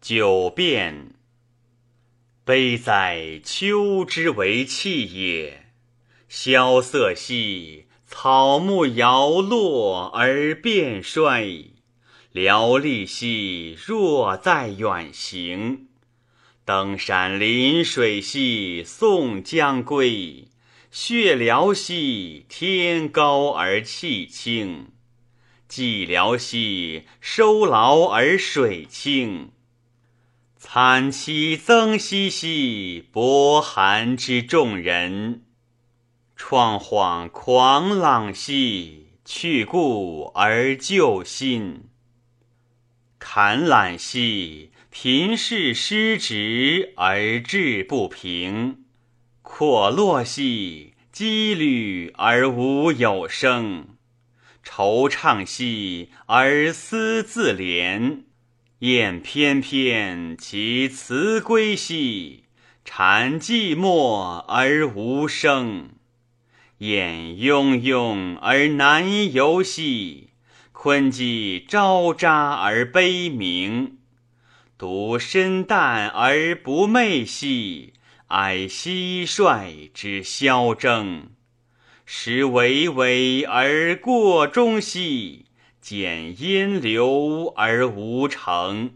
九变。悲哉，秋之为气也！萧瑟兮，草木摇落而变衰；寥丽兮，若在远行。登山临水兮，宋将归；血寥兮，天高而气清。寂寥兮，收劳而水清。惨凄曾兮兮，薄寒之众人。怆惶狂朗兮，去故而旧新。坎览兮，贫士失职而志不平。阔落兮，羁旅而无有声。惆怅兮，而思自怜；燕翩翩其辞归兮，蝉寂寞而无声。雁雍雍而南游兮，鲲鸡喳喳而悲鸣。独身淡而不寐兮，哀蟋蟀之嚣征。时巍巍而过中兮，减烟流而无成。